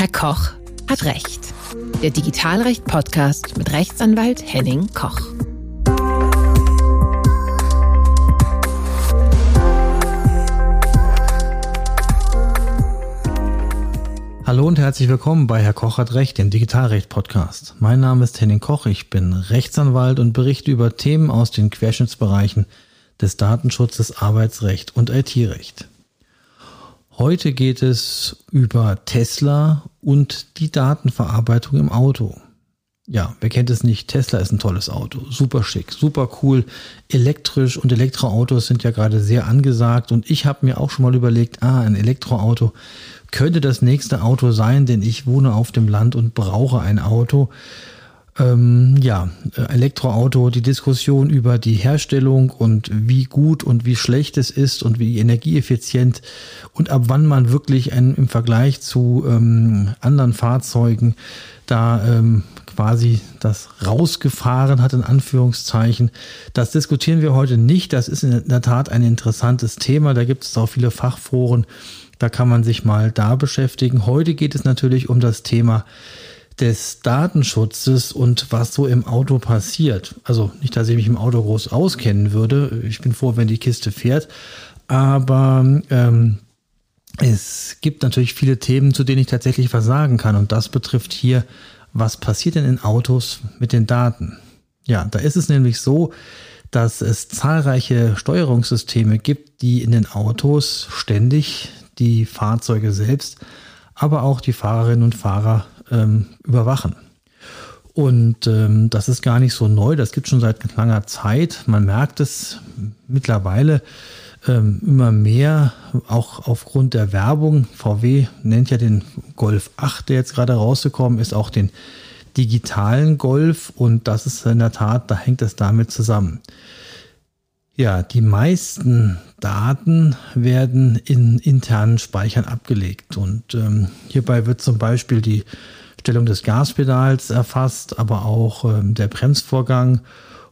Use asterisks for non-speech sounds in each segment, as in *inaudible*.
Herr Koch hat Recht. Der Digitalrecht-Podcast mit Rechtsanwalt Henning Koch. Hallo und herzlich willkommen bei Herr Koch hat Recht, dem Digitalrecht-Podcast. Mein Name ist Henning Koch, ich bin Rechtsanwalt und berichte über Themen aus den Querschnittsbereichen des Datenschutzes, Arbeitsrecht und IT-Recht. Heute geht es über Tesla und die Datenverarbeitung im Auto. Ja, wer kennt es nicht? Tesla ist ein tolles Auto. Super schick, super cool. Elektrisch und Elektroautos sind ja gerade sehr angesagt. Und ich habe mir auch schon mal überlegt, ah, ein Elektroauto könnte das nächste Auto sein, denn ich wohne auf dem Land und brauche ein Auto. Ähm, ja, Elektroauto, die Diskussion über die Herstellung und wie gut und wie schlecht es ist und wie energieeffizient und ab wann man wirklich ein, im Vergleich zu ähm, anderen Fahrzeugen da ähm, quasi das rausgefahren hat, in Anführungszeichen. Das diskutieren wir heute nicht. Das ist in der Tat ein interessantes Thema. Da gibt es auch viele Fachforen. Da kann man sich mal da beschäftigen. Heute geht es natürlich um das Thema des Datenschutzes und was so im Auto passiert. Also nicht, dass ich mich im Auto groß auskennen würde. Ich bin froh, wenn die Kiste fährt. Aber ähm, es gibt natürlich viele Themen, zu denen ich tatsächlich was sagen kann. Und das betrifft hier, was passiert denn in Autos mit den Daten? Ja, da ist es nämlich so, dass es zahlreiche Steuerungssysteme gibt, die in den Autos ständig die Fahrzeuge selbst, aber auch die Fahrerinnen und Fahrer ähm, überwachen. Und ähm, das ist gar nicht so neu, das gibt schon seit langer Zeit. Man merkt es mittlerweile ähm, immer mehr, auch aufgrund der Werbung. VW nennt ja den Golf 8, der jetzt gerade rausgekommen ist, auch den digitalen Golf. Und das ist in der Tat, da hängt es damit zusammen. Ja, die meisten Daten werden in internen Speichern abgelegt. Und ähm, hierbei wird zum Beispiel die Stellung des Gaspedals erfasst, aber auch ähm, der Bremsvorgang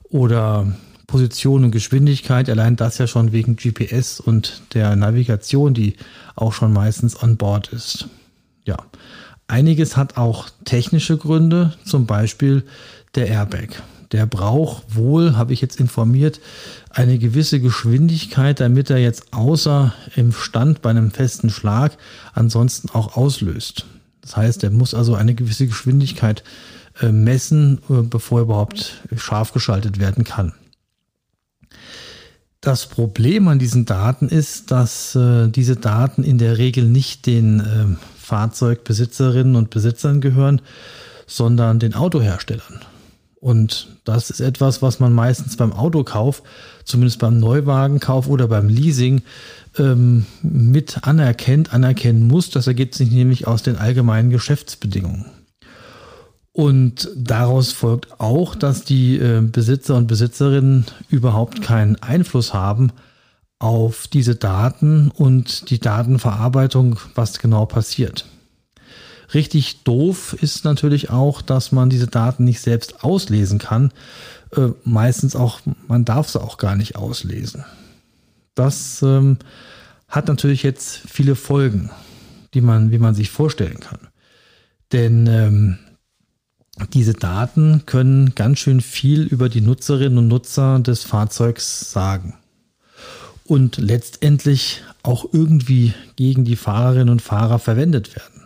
oder Position und Geschwindigkeit. Allein das ja schon wegen GPS und der Navigation, die auch schon meistens an Bord ist. Ja, einiges hat auch technische Gründe, zum Beispiel der Airbag der braucht wohl, habe ich jetzt informiert, eine gewisse Geschwindigkeit, damit er jetzt außer im Stand bei einem festen Schlag ansonsten auch auslöst. Das heißt, er muss also eine gewisse Geschwindigkeit äh, messen, äh, bevor er überhaupt scharf geschaltet werden kann. Das Problem an diesen Daten ist, dass äh, diese Daten in der Regel nicht den Fahrzeugbesitzerinnen und Besitzern gehören, sondern den Autoherstellern. Und das ist etwas, was man meistens beim Autokauf, zumindest beim Neuwagenkauf oder beim Leasing, ähm, mit anerkennt, anerkennen muss. Das ergibt sich nämlich aus den allgemeinen Geschäftsbedingungen. Und daraus folgt auch, dass die äh, Besitzer und Besitzerinnen überhaupt keinen Einfluss haben auf diese Daten und die Datenverarbeitung, was genau passiert. Richtig doof ist natürlich auch, dass man diese Daten nicht selbst auslesen kann. Äh, meistens auch, man darf sie auch gar nicht auslesen. Das ähm, hat natürlich jetzt viele Folgen, die man, wie man sich vorstellen kann. Denn ähm, diese Daten können ganz schön viel über die Nutzerinnen und Nutzer des Fahrzeugs sagen. Und letztendlich auch irgendwie gegen die Fahrerinnen und Fahrer verwendet werden.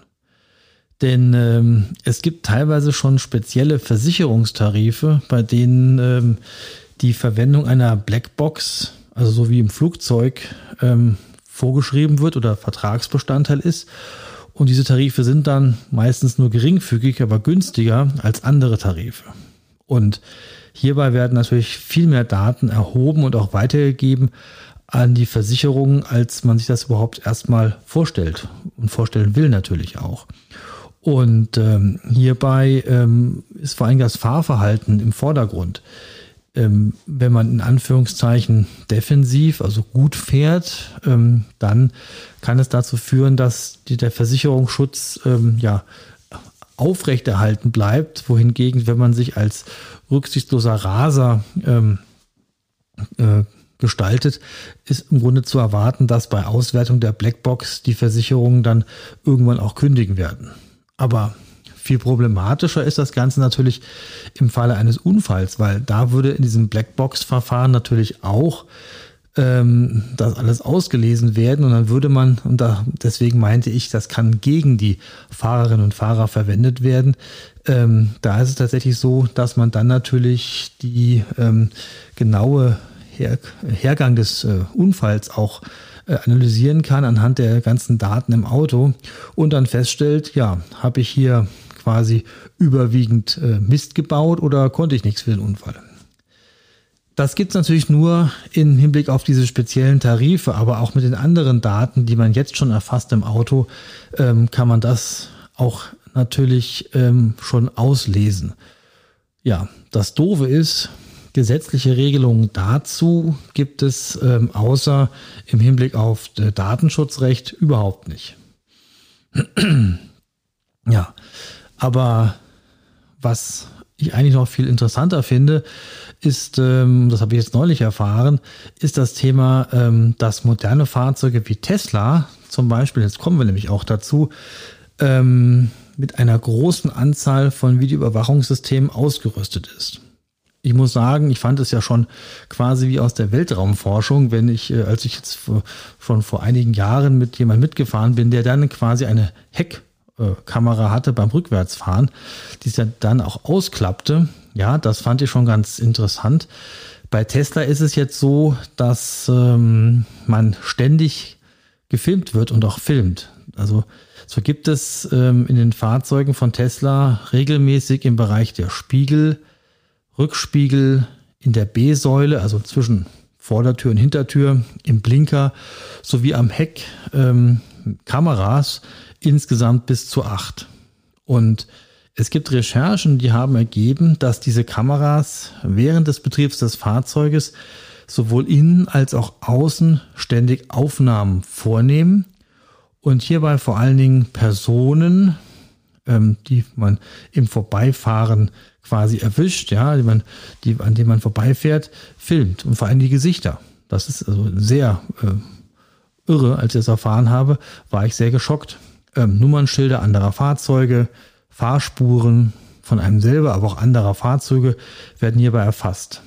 Denn ähm, es gibt teilweise schon spezielle Versicherungstarife, bei denen ähm, die Verwendung einer Blackbox, also so wie im Flugzeug, ähm, vorgeschrieben wird oder Vertragsbestandteil ist. Und diese Tarife sind dann meistens nur geringfügig, aber günstiger als andere Tarife. Und hierbei werden natürlich viel mehr Daten erhoben und auch weitergegeben an die Versicherungen, als man sich das überhaupt erstmal vorstellt und vorstellen will natürlich auch. Und ähm, hierbei ähm, ist vor allem das Fahrverhalten im Vordergrund. Ähm, wenn man in Anführungszeichen defensiv, also gut fährt, ähm, dann kann es dazu führen, dass die, der Versicherungsschutz ähm, ja aufrechterhalten bleibt, wohingegen, wenn man sich als rücksichtsloser Raser ähm, äh, gestaltet, ist im Grunde zu erwarten, dass bei Auswertung der Blackbox die Versicherungen dann irgendwann auch kündigen werden. Aber viel problematischer ist das Ganze natürlich im Falle eines Unfalls, weil da würde in diesem Blackbox-Verfahren natürlich auch ähm, das alles ausgelesen werden und dann würde man, und da, deswegen meinte ich, das kann gegen die Fahrerinnen und Fahrer verwendet werden. Ähm, da ist es tatsächlich so, dass man dann natürlich die ähm, genaue Her Hergang des äh, Unfalls auch analysieren kann anhand der ganzen Daten im Auto und dann feststellt, ja, habe ich hier quasi überwiegend äh, Mist gebaut oder konnte ich nichts für den Unfall. Das gibt es natürlich nur im Hinblick auf diese speziellen Tarife, aber auch mit den anderen Daten, die man jetzt schon erfasst im Auto, ähm, kann man das auch natürlich ähm, schon auslesen. Ja, das Doofe ist, gesetzliche Regelungen dazu gibt es ähm, außer im Hinblick auf äh, Datenschutzrecht überhaupt nicht. *clears throat* ja, aber was ich eigentlich noch viel interessanter finde, ist, ähm, das habe ich jetzt neulich erfahren, ist das Thema, ähm, dass moderne Fahrzeuge wie Tesla zum Beispiel, jetzt kommen wir nämlich auch dazu, ähm, mit einer großen Anzahl von Videoüberwachungssystemen ausgerüstet ist. Ich muss sagen, ich fand es ja schon quasi wie aus der Weltraumforschung, wenn ich, äh, als ich jetzt schon vor einigen Jahren mit jemandem mitgefahren bin, der dann quasi eine Heck Kamera hatte beim Rückwärtsfahren, die es ja dann auch ausklappte. Ja, das fand ich schon ganz interessant. Bei Tesla ist es jetzt so, dass ähm, man ständig gefilmt wird und auch filmt. Also so gibt es ähm, in den Fahrzeugen von Tesla regelmäßig im Bereich der Spiegel, Rückspiegel, in der B-Säule, also zwischen Vordertür und Hintertür, im Blinker sowie am Heck ähm, Kameras, insgesamt bis zu acht. Und es gibt Recherchen, die haben ergeben, dass diese Kameras während des Betriebs des Fahrzeuges sowohl innen als auch außen ständig Aufnahmen vornehmen und hierbei vor allen Dingen Personen, ähm, die man im Vorbeifahren quasi erwischt, ja, die man, die, an denen man vorbeifährt, filmt und vor allem die Gesichter. Das ist also sehr äh, irre, als ich das erfahren habe, war ich sehr geschockt ähm, Nummernschilder anderer Fahrzeuge, Fahrspuren von einem selber, aber auch anderer Fahrzeuge werden hierbei erfasst.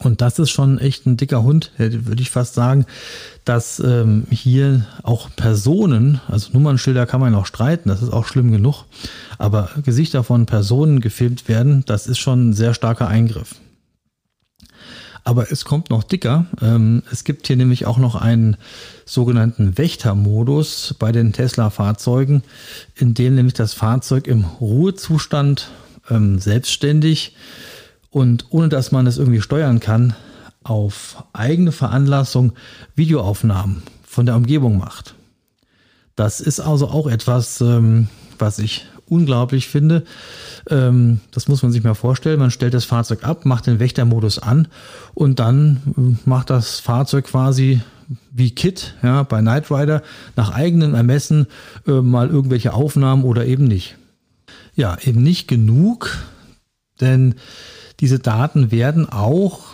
Und das ist schon echt ein dicker Hund, würde ich fast sagen, dass ähm, hier auch Personen, also Nummernschilder kann man noch streiten, das ist auch schlimm genug, aber Gesichter von Personen gefilmt werden, das ist schon ein sehr starker Eingriff. Aber es kommt noch dicker. Ähm, es gibt hier nämlich auch noch einen sogenannten Wächtermodus bei den Tesla-Fahrzeugen, in dem nämlich das Fahrzeug im Ruhezustand ähm, selbstständig und ohne dass man es irgendwie steuern kann, auf eigene Veranlassung Videoaufnahmen von der Umgebung macht. Das ist also auch etwas, ähm, was ich unglaublich finde. Ähm, das muss man sich mal vorstellen. Man stellt das Fahrzeug ab, macht den Wächtermodus an und dann äh, macht das Fahrzeug quasi wie Kit, ja, bei Knight Rider nach eigenem Ermessen äh, mal irgendwelche Aufnahmen oder eben nicht. Ja, eben nicht genug, denn diese Daten werden auch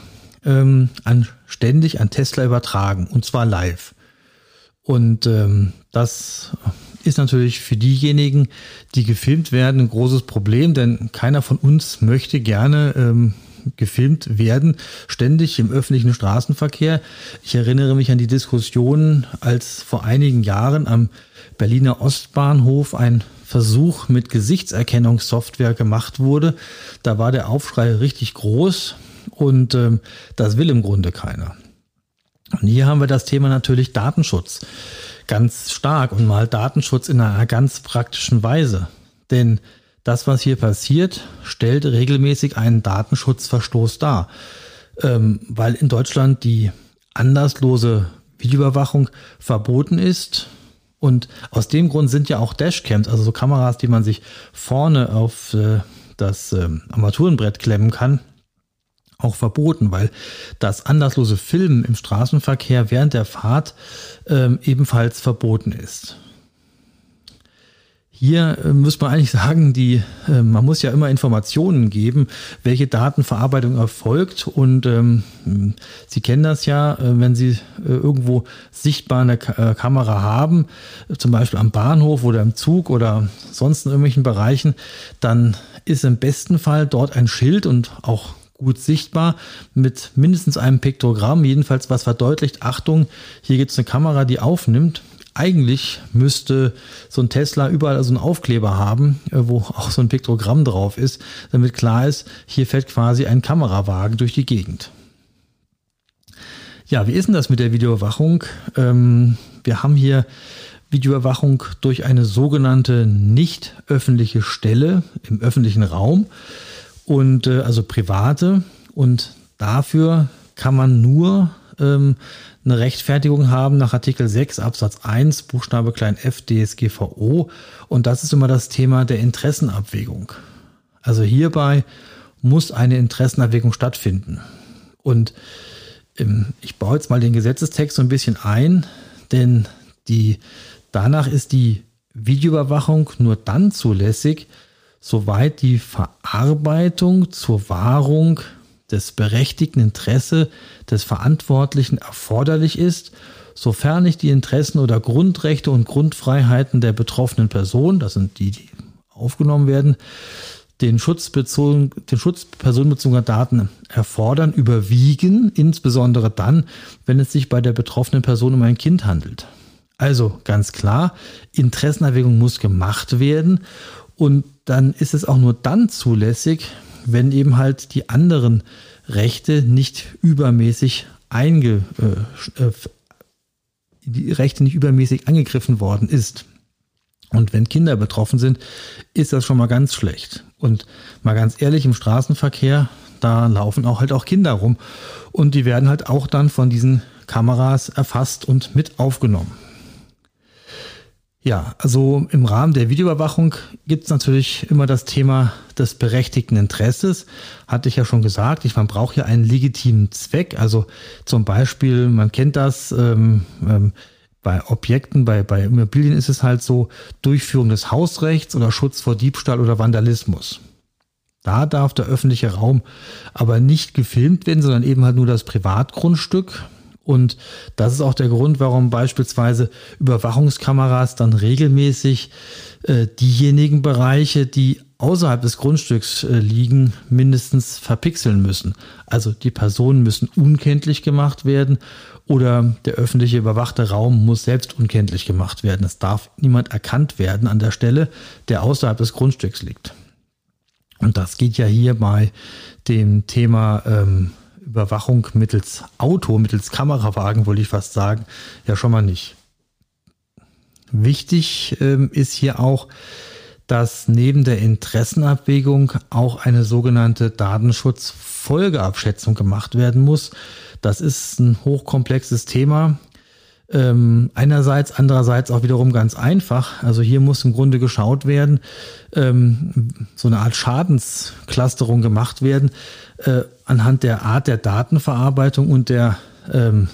ähm, an, ständig an Tesla übertragen und zwar live. Und ähm, das ist natürlich für diejenigen, die gefilmt werden, ein großes Problem, denn keiner von uns möchte gerne ähm, gefilmt werden, ständig im öffentlichen Straßenverkehr. Ich erinnere mich an die Diskussionen, als vor einigen Jahren am Berliner Ostbahnhof ein Versuch mit Gesichtserkennungssoftware gemacht wurde. Da war der Aufschrei richtig groß und ähm, das will im Grunde keiner. Und hier haben wir das Thema natürlich Datenschutz ganz stark und mal Datenschutz in einer ganz praktischen Weise. Denn das, was hier passiert, stellt regelmäßig einen Datenschutzverstoß dar, ähm, weil in Deutschland die anlasslose Videoüberwachung verboten ist. Und aus dem Grund sind ja auch Dashcams, also so Kameras, die man sich vorne auf äh, das ähm, Armaturenbrett klemmen kann, auch verboten, weil das anlasslose Filmen im Straßenverkehr während der Fahrt ähm, ebenfalls verboten ist. Hier äh, muss man eigentlich sagen, die, äh, man muss ja immer Informationen geben, welche Datenverarbeitung erfolgt. Und ähm, Sie kennen das ja, äh, wenn Sie äh, irgendwo sichtbar eine Ka äh, Kamera haben, zum Beispiel am Bahnhof oder im Zug oder sonst in irgendwelchen Bereichen, dann ist im besten Fall dort ein Schild und auch gut sichtbar mit mindestens einem Piktogramm, jedenfalls was verdeutlicht, Achtung, hier gibt es eine Kamera, die aufnimmt eigentlich müsste so ein Tesla überall so einen Aufkleber haben, äh, wo auch so ein Piktogramm drauf ist, damit klar ist, hier fährt quasi ein Kamerawagen durch die Gegend. Ja, wie ist denn das mit der Videoüberwachung? Ähm, wir haben hier Videoüberwachung durch eine sogenannte nicht öffentliche Stelle im öffentlichen Raum und äh, also private und dafür kann man nur ähm, eine Rechtfertigung haben nach Artikel 6 Absatz 1 Buchstabe klein f DSGVO und das ist immer das Thema der Interessenabwägung. Also hierbei muss eine Interessenabwägung stattfinden. Und ähm, ich baue jetzt mal den Gesetzestext so ein bisschen ein, denn die, danach ist die Videoüberwachung nur dann zulässig, soweit die Verarbeitung zur Wahrung des berechtigten Interesse des Verantwortlichen erforderlich ist, sofern nicht die Interessen oder Grundrechte und Grundfreiheiten der betroffenen Person, das sind die, die aufgenommen werden, den Schutz, bezogen, den Schutz personenbezogener Daten erfordern, überwiegen, insbesondere dann, wenn es sich bei der betroffenen Person um ein Kind handelt. Also ganz klar, Interessenerwägung muss gemacht werden und dann ist es auch nur dann zulässig, wenn eben halt die anderen Rechte nicht übermäßig einge, äh, äh, die Rechte nicht übermäßig angegriffen worden ist. Und wenn Kinder betroffen sind, ist das schon mal ganz schlecht. Und mal ganz ehrlich, im Straßenverkehr, da laufen auch halt auch Kinder rum. Und die werden halt auch dann von diesen Kameras erfasst und mit aufgenommen. Ja, also im Rahmen der Videoüberwachung gibt es natürlich immer das Thema des berechtigten Interesses. Hatte ich ja schon gesagt, ich, man braucht ja einen legitimen Zweck. Also zum Beispiel, man kennt das, ähm, ähm, bei Objekten, bei, bei Immobilien ist es halt so, Durchführung des Hausrechts oder Schutz vor Diebstahl oder Vandalismus. Da darf der öffentliche Raum aber nicht gefilmt werden, sondern eben halt nur das Privatgrundstück. Und das ist auch der Grund, warum beispielsweise Überwachungskameras dann regelmäßig äh, diejenigen Bereiche, die außerhalb des Grundstücks äh, liegen, mindestens verpixeln müssen. Also die Personen müssen unkenntlich gemacht werden oder der öffentliche überwachte Raum muss selbst unkenntlich gemacht werden. Es darf niemand erkannt werden an der Stelle, der außerhalb des Grundstücks liegt. Und das geht ja hier bei dem Thema ähm, Überwachung mittels Auto, mittels Kamerawagen, wollte ich fast sagen, ja schon mal nicht. Wichtig ähm, ist hier auch, dass neben der Interessenabwägung auch eine sogenannte Datenschutzfolgeabschätzung gemacht werden muss. Das ist ein hochkomplexes Thema. Ähm, einerseits, andererseits auch wiederum ganz einfach. Also hier muss im Grunde geschaut werden, ähm, so eine Art Schadensclusterung gemacht werden äh, anhand der Art der Datenverarbeitung und der ähm,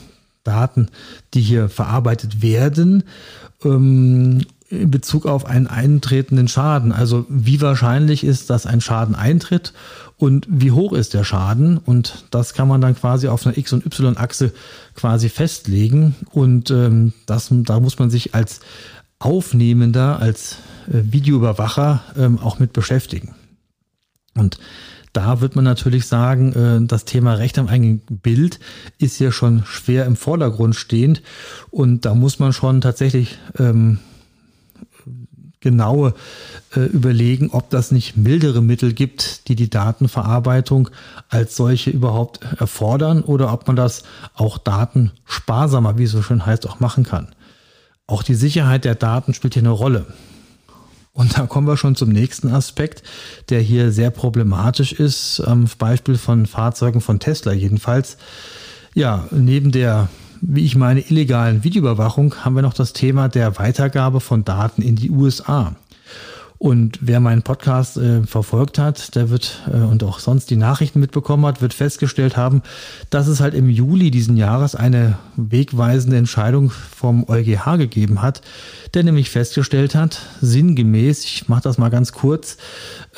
Daten, die hier verarbeitet werden. Ähm, in Bezug auf einen eintretenden Schaden. Also wie wahrscheinlich ist, dass ein Schaden eintritt und wie hoch ist der Schaden. Und das kann man dann quasi auf einer X- und Y-Achse quasi festlegen. Und ähm, das, da muss man sich als Aufnehmender, als äh, Videoüberwacher ähm, auch mit beschäftigen. Und da wird man natürlich sagen, äh, das Thema Recht am eigenen Bild ist ja schon schwer im Vordergrund stehend. Und da muss man schon tatsächlich ähm, genaue äh, überlegen, ob das nicht mildere Mittel gibt, die die Datenverarbeitung als solche überhaupt erfordern oder ob man das auch datensparsamer, wie es so schön heißt, auch machen kann. Auch die Sicherheit der Daten spielt hier eine Rolle. Und da kommen wir schon zum nächsten Aspekt, der hier sehr problematisch ist, am Beispiel von Fahrzeugen von Tesla jedenfalls. Ja, neben der wie ich meine, illegalen Videoüberwachung haben wir noch das Thema der Weitergabe von Daten in die USA. Und wer meinen Podcast äh, verfolgt hat, der wird äh, und auch sonst die Nachrichten mitbekommen hat, wird festgestellt haben, dass es halt im Juli diesen Jahres eine wegweisende Entscheidung vom EuGH gegeben hat, der nämlich festgestellt hat, sinngemäß, ich mache das mal ganz kurz,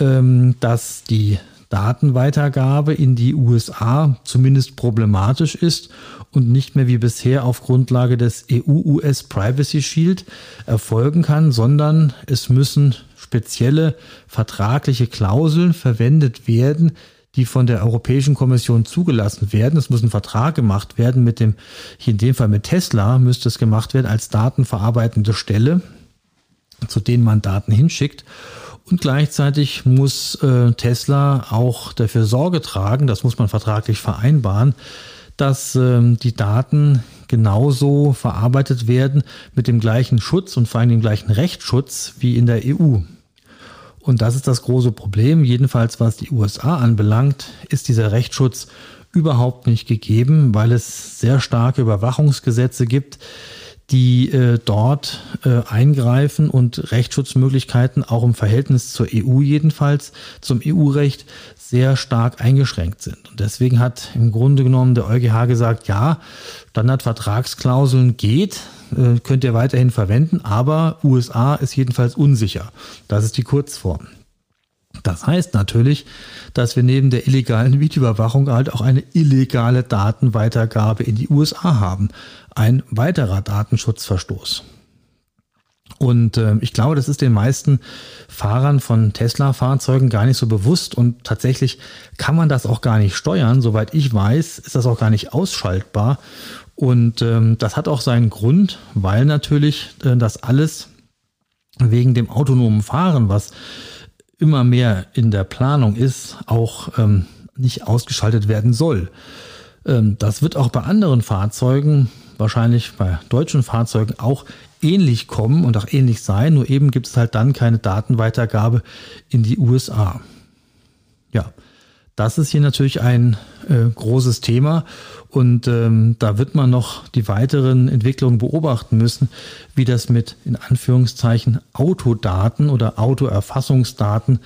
ähm, dass die Datenweitergabe in die USA zumindest problematisch ist und nicht mehr wie bisher auf Grundlage des EU-US Privacy Shield erfolgen kann, sondern es müssen spezielle vertragliche Klauseln verwendet werden, die von der Europäischen Kommission zugelassen werden. Es muss ein Vertrag gemacht werden mit dem, hier in dem Fall mit Tesla, müsste es gemacht werden als datenverarbeitende Stelle, zu denen man Daten hinschickt. Und gleichzeitig muss äh, Tesla auch dafür Sorge tragen, das muss man vertraglich vereinbaren, dass äh, die Daten genauso verarbeitet werden mit dem gleichen Schutz und vor allem dem gleichen Rechtsschutz wie in der EU. Und das ist das große Problem. Jedenfalls was die USA anbelangt, ist dieser Rechtsschutz überhaupt nicht gegeben, weil es sehr starke Überwachungsgesetze gibt, die äh, dort äh, eingreifen und Rechtsschutzmöglichkeiten auch im Verhältnis zur EU jedenfalls, zum EU-Recht sehr stark eingeschränkt sind. Und deswegen hat im Grunde genommen der EuGH gesagt, ja, Standardvertragsklauseln geht, äh, könnt ihr weiterhin verwenden, aber USA ist jedenfalls unsicher. Das ist die Kurzform. Das heißt natürlich, dass wir neben der illegalen Videoüberwachung halt auch eine illegale Datenweitergabe in die USA haben. Ein weiterer Datenschutzverstoß. Und äh, ich glaube, das ist den meisten Fahrern von Tesla-Fahrzeugen gar nicht so bewusst und tatsächlich kann man das auch gar nicht steuern. Soweit ich weiß, ist das auch gar nicht ausschaltbar. Und ähm, das hat auch seinen Grund, weil natürlich äh, das alles wegen dem autonomen Fahren, was immer mehr in der Planung ist, auch ähm, nicht ausgeschaltet werden soll. Ähm, das wird auch bei anderen Fahrzeugen, wahrscheinlich bei deutschen Fahrzeugen auch ähnlich kommen und auch ähnlich sein, nur eben gibt es halt dann keine Datenweitergabe in die USA. Ja, das ist hier natürlich ein äh, großes Thema und ähm, da wird man noch die weiteren Entwicklungen beobachten müssen, wie das mit in Anführungszeichen Autodaten oder Autoerfassungsdaten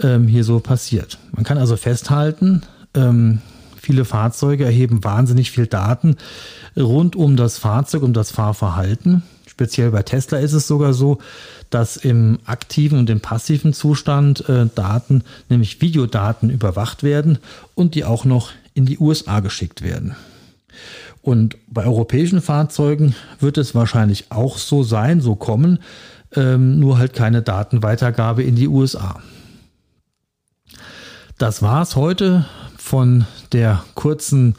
ähm, hier so passiert. Man kann also festhalten, ähm, viele Fahrzeuge erheben wahnsinnig viel Daten rund um das Fahrzeug, um das Fahrverhalten. Speziell bei Tesla ist es sogar so, dass im aktiven und im passiven Zustand äh, Daten, nämlich Videodaten, überwacht werden und die auch noch in die USA geschickt werden. Und bei europäischen Fahrzeugen wird es wahrscheinlich auch so sein, so kommen, ähm, nur halt keine Datenweitergabe in die USA. Das war's heute von der kurzen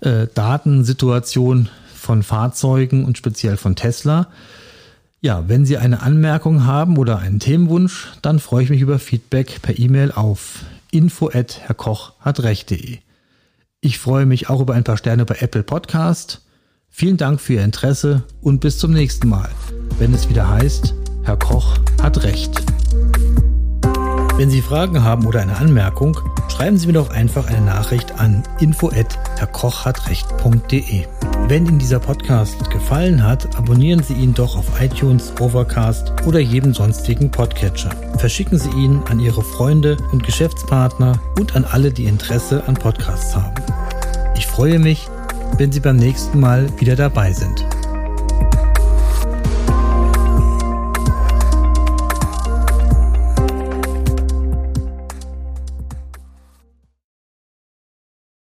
äh, Datensituation von Fahrzeugen und speziell von Tesla. Ja, wenn Sie eine Anmerkung haben oder einen Themenwunsch, dann freue ich mich über Feedback per E-Mail auf info@herrkoch-hat-recht.de. Ich freue mich auch über ein paar Sterne bei Apple Podcast. Vielen Dank für Ihr Interesse und bis zum nächsten Mal, wenn es wieder heißt, Herr Koch hat Recht. Wenn Sie Fragen haben oder eine Anmerkung, schreiben Sie mir doch einfach eine Nachricht an info@herrkochhatrecht.de. Wenn Ihnen dieser Podcast gefallen hat, abonnieren Sie ihn doch auf iTunes, Overcast oder jedem sonstigen Podcatcher. Verschicken Sie ihn an Ihre Freunde und Geschäftspartner und an alle, die Interesse an Podcasts haben. Ich freue mich, wenn Sie beim nächsten Mal wieder dabei sind.